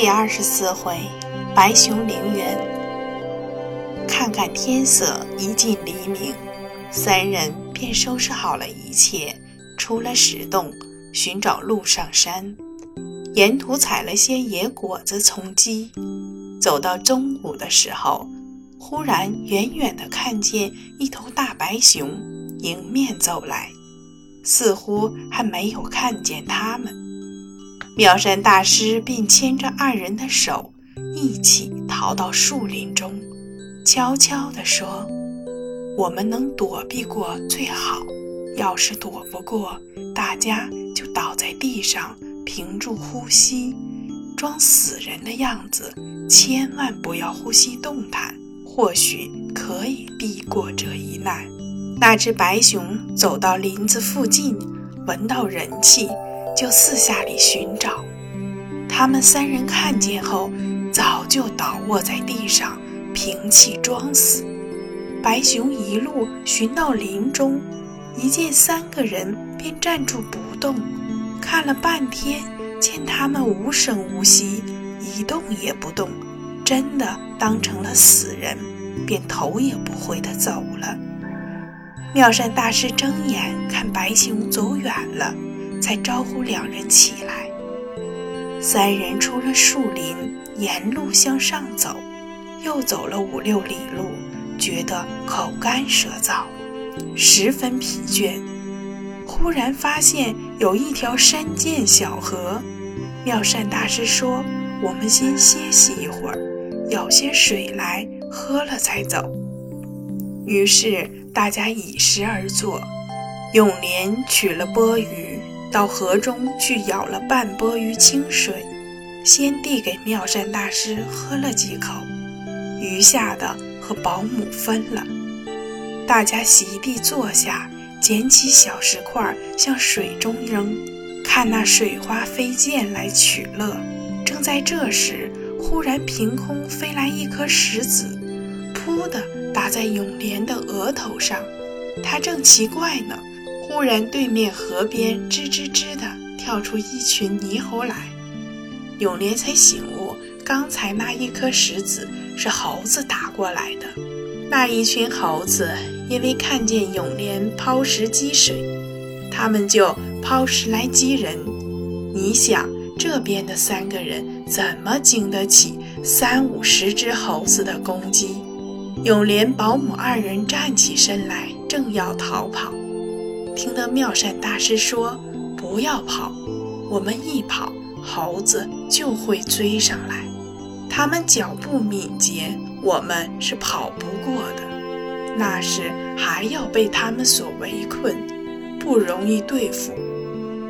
第二十四回，白熊陵园。看看天色已近黎明，三人便收拾好了一切，出了石洞，寻找路上山。沿途采了些野果子充饥。走到中午的时候，忽然远远地看见一头大白熊迎面走来，似乎还没有看见他们。妙善大师便牵着二人的手，一起逃到树林中，悄悄地说：“我们能躲避过最好，要是躲不过，大家就倒在地上，屏住呼吸，装死人的样子，千万不要呼吸动弹，或许可以避过这一难。”那只白熊走到林子附近，闻到人气。就四下里寻找，他们三人看见后，早就倒卧在地上，屏气装死。白熊一路寻到林中，一见三个人，便站住不动。看了半天，见他们无声无息，一动也不动，真的当成了死人，便头也不回地走了。妙善大师睁眼看白熊走远了。才招呼两人起来。三人出了树林，沿路向上走，又走了五六里路，觉得口干舌燥，十分疲倦。忽然发现有一条山涧小河，妙善大师说：“我们先歇息一会儿，舀些水来喝了再走。”于是大家以食而坐。永莲取了钵盂。到河中去舀了半钵鱼清水，先递给妙善大师喝了几口，余下的和保姆分了。大家席地坐下，捡起小石块向水中扔，看那水花飞溅来取乐。正在这时，忽然凭空飞来一颗石子，噗的打在永莲的额头上，他正奇怪呢。忽然，对面河边吱吱吱的跳出一群猕猴来。永莲才醒悟，刚才那一颗石子是猴子打过来的。那一群猴子因为看见永莲抛石击水，他们就抛石来击人。你想，这边的三个人怎么经得起三五十只猴子的攻击？永莲保姆二人站起身来，正要逃跑。听得妙善大师说：“不要跑，我们一跑，猴子就会追上来。他们脚步敏捷，我们是跑不过的。那时还要被他们所围困，不容易对付。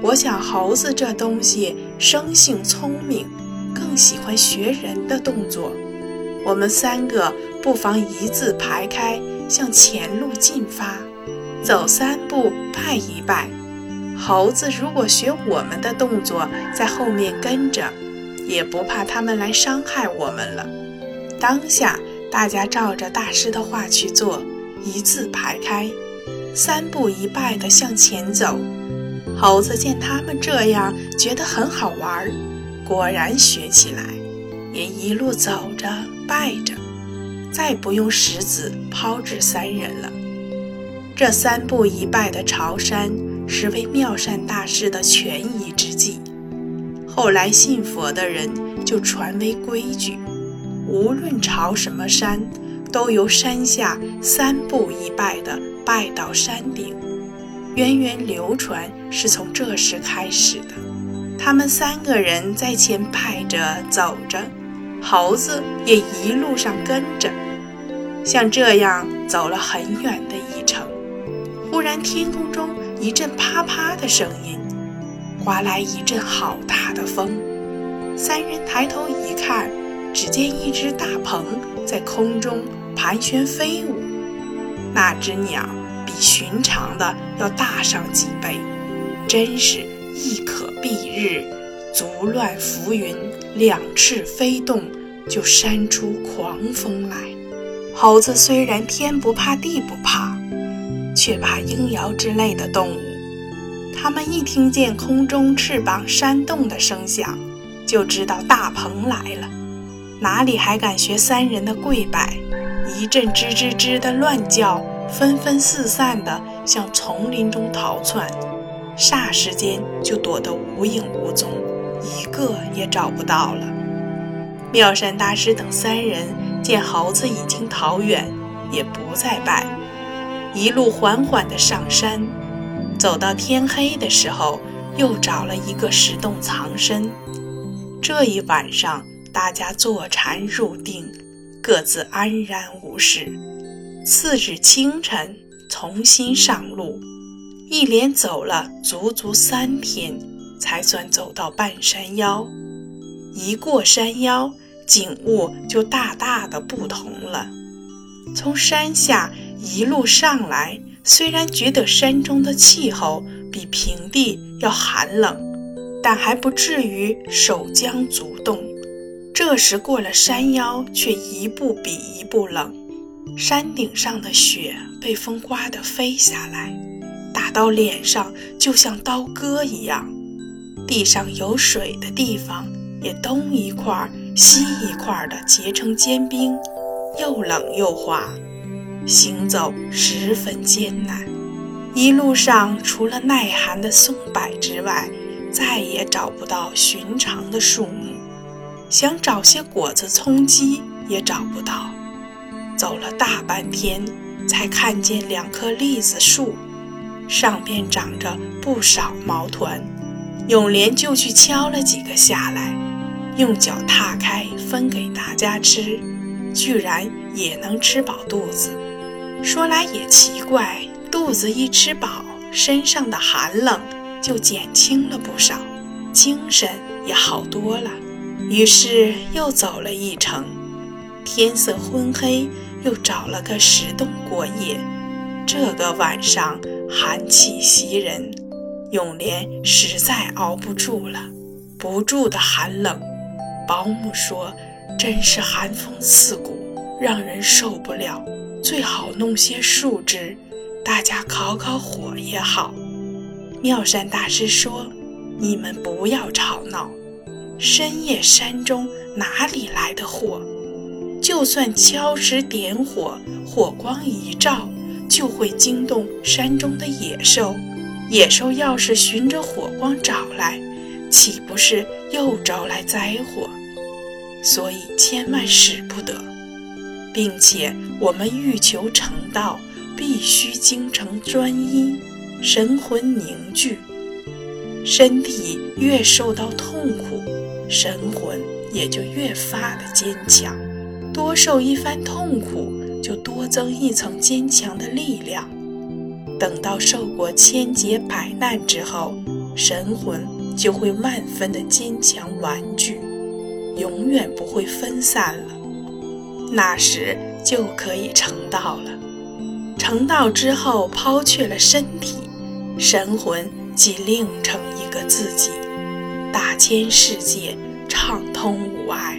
我想猴子这东西生性聪明，更喜欢学人的动作。我们三个不妨一字排开，向前路进发。”走三步拜一拜，猴子如果学我们的动作，在后面跟着，也不怕他们来伤害我们了。当下大家照着大师的话去做，一字排开，三步一拜地向前走。猴子见他们这样，觉得很好玩，果然学起来，也一路走着拜着，再不用石子抛掷三人了。这三步一拜的朝山，实为妙善大师的权宜之计。后来信佛的人就传为规矩，无论朝什么山，都由山下三步一拜的拜到山顶。源远流传是从这时开始的。他们三个人在前拜着走着，猴子也一路上跟着，像这样走了很远的一程。忽然，天空中一阵啪啪的声音，刮来一阵好大的风。三人抬头一看，只见一只大鹏在空中盘旋飞舞。那只鸟比寻常的要大上几倍，真是一可蔽日，足乱浮云，两翅飞动，就扇出狂风来。猴子虽然天不怕地不怕。却怕鹰鹞之类的动物，它们一听见空中翅膀扇动的声响，就知道大鹏来了，哪里还敢学三人的跪拜？一阵吱吱吱的乱叫，纷纷四散的向丛林中逃窜，霎时间就躲得无影无踪，一个也找不到了。妙善大师等三人见猴子已经逃远，也不再拜，一路缓缓地上山，走到天黑的时候，又找了一个石洞藏身。这一晚上，大家坐禅入定，各自安然无事。次日清晨，重新上路，一连走了足足三天，才算走到半山腰。一过山腰，景物就大大的不同了。从山下一路上来，虽然觉得山中的气候比平地要寒冷，但还不至于手僵足冻。这时过了山腰，却一步比一步冷。山顶上的雪被风刮得飞下来，打到脸上就像刀割一样。地上有水的地方。也东一块西一块的结成坚冰，又冷又滑，行走十分艰难。一路上除了耐寒的松柏之外，再也找不到寻常的树木，想找些果子充饥也找不到。走了大半天，才看见两棵栗子树，上边长着不少毛团，永莲就去敲了几个下来。用脚踏开，分给大家吃，居然也能吃饱肚子。说来也奇怪，肚子一吃饱，身上的寒冷就减轻了不少，精神也好多了。于是又走了一程，天色昏黑，又找了个石洞过夜。这个晚上寒气袭人，永莲实在熬不住了，不住的寒冷。保姆说：“真是寒风刺骨，让人受不了。最好弄些树枝，大家烤烤火也好。”妙善大师说：“你们不要吵闹，深夜山中哪里来的火？就算敲石点火，火光一照，就会惊动山中的野兽。野兽要是循着火光找来，岂不是又招来灾祸？”所以千万使不得，并且我们欲求成道，必须精诚专一，神魂凝聚。身体越受到痛苦，神魂也就越发的坚强。多受一番痛苦，就多增一层坚强的力量。等到受过千劫百难之后，神魂就会万分的坚强顽拒。永远不会分散了，那时就可以成道了。成道之后，抛却了身体，神魂即另成一个自己，大千世界畅通无碍，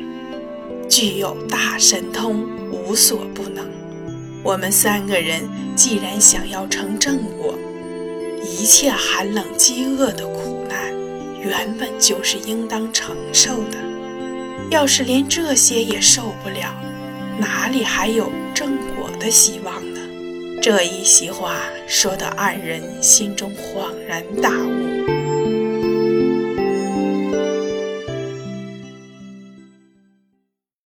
具有大神通，无所不能。我们三个人既然想要成正果，一切寒冷饥饿的苦难，原本就是应当承受的。要是连这些也受不了，哪里还有正果的希望呢？这一席话说得二人心中恍然大悟。